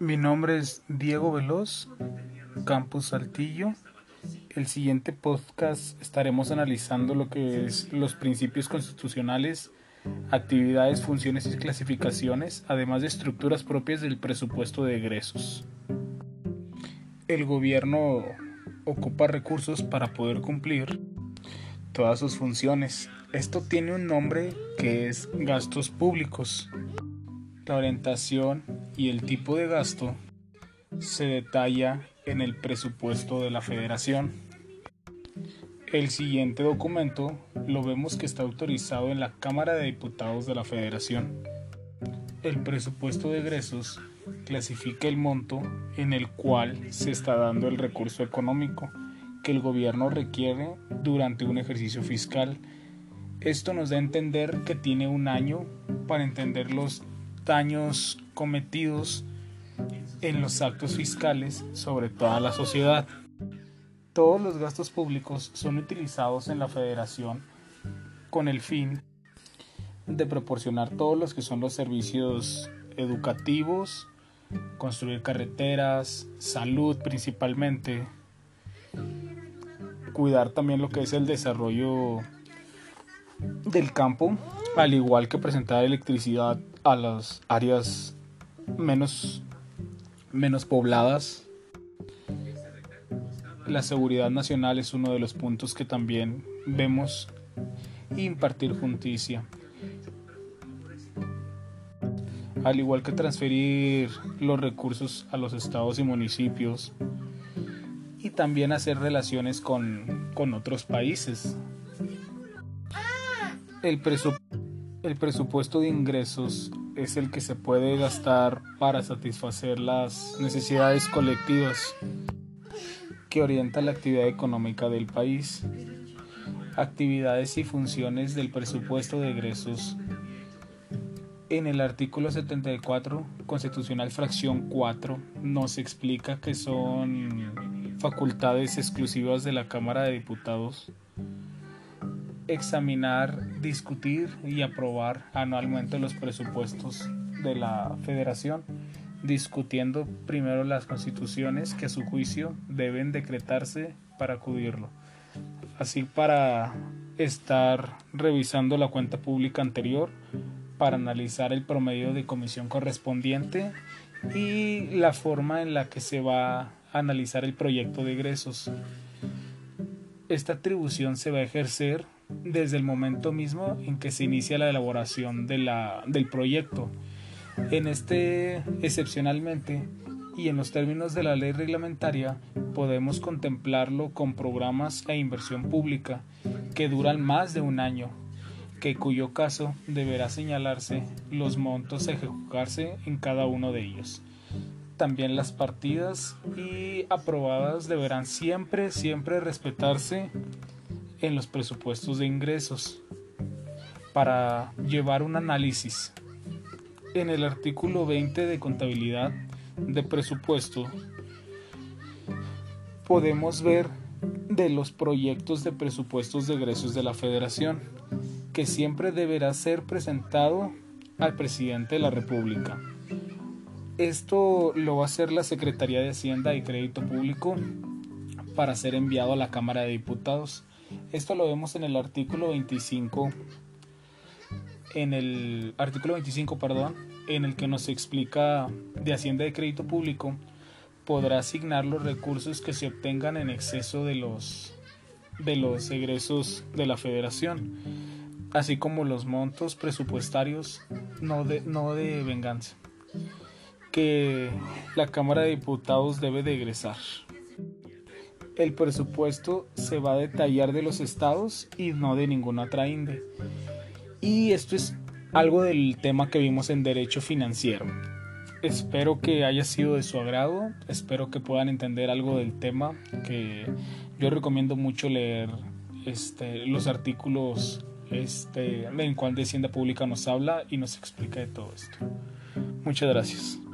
Mi nombre es Diego Veloz, Campus Saltillo. El siguiente podcast estaremos analizando lo que es los principios constitucionales, actividades, funciones y clasificaciones, además de estructuras propias del presupuesto de egresos. El gobierno ocupa recursos para poder cumplir todas sus funciones. Esto tiene un nombre que es gastos públicos. La orientación y el tipo de gasto se detalla en el presupuesto de la federación. El siguiente documento lo vemos que está autorizado en la Cámara de Diputados de la Federación. El presupuesto de egresos clasifica el monto en el cual se está dando el recurso económico que el gobierno requiere durante un ejercicio fiscal. Esto nos da a entender que tiene un año para entender los daños cometidos en los actos fiscales sobre toda la sociedad. Todos los gastos públicos son utilizados en la federación con el fin de proporcionar todos los que son los servicios educativos, construir carreteras, salud principalmente, cuidar también lo que es el desarrollo del campo, al igual que presentar electricidad a las áreas menos, menos pobladas. La seguridad nacional es uno de los puntos que también vemos impartir justicia. Al igual que transferir los recursos a los estados y municipios y también hacer relaciones con, con otros países. El, el presupuesto de ingresos es el que se puede gastar para satisfacer las necesidades colectivas que orienta la actividad económica del país. Actividades y funciones del presupuesto de egresos. En el artículo 74 constitucional fracción 4 nos explica que son facultades exclusivas de la Cámara de Diputados examinar, discutir y aprobar anualmente los presupuestos de la federación, discutiendo primero las constituciones que a su juicio deben decretarse para acudirlo. Así para estar revisando la cuenta pública anterior, para analizar el promedio de comisión correspondiente y la forma en la que se va a analizar el proyecto de egresos. Esta atribución se va a ejercer desde el momento mismo en que se inicia la elaboración de la, del proyecto. En este, excepcionalmente, y en los términos de la ley reglamentaria, podemos contemplarlo con programas e inversión pública que duran más de un año, que cuyo caso deberá señalarse los montos a ejecutarse en cada uno de ellos. También las partidas y aprobadas deberán siempre, siempre respetarse en los presupuestos de ingresos para llevar un análisis. En el artículo 20 de contabilidad de presupuesto podemos ver de los proyectos de presupuestos de egresos de la federación que siempre deberá ser presentado al presidente de la república. Esto lo va a hacer la Secretaría de Hacienda y Crédito Público para ser enviado a la Cámara de Diputados. Esto lo vemos en el artículo 25, en el artículo 25, perdón, en el que nos explica de Hacienda de Crédito Público podrá asignar los recursos que se obtengan en exceso de los de los egresos de la Federación, así como los montos presupuestarios no de, no de venganza que la Cámara de Diputados debe de egresar el presupuesto se va a detallar de los estados y no de ninguna otra índice. Y esto es algo del tema que vimos en derecho financiero. Espero que haya sido de su agrado, espero que puedan entender algo del tema, que yo recomiendo mucho leer este, los artículos este, en cual de Hacienda Pública nos habla y nos explica de todo esto. Muchas gracias.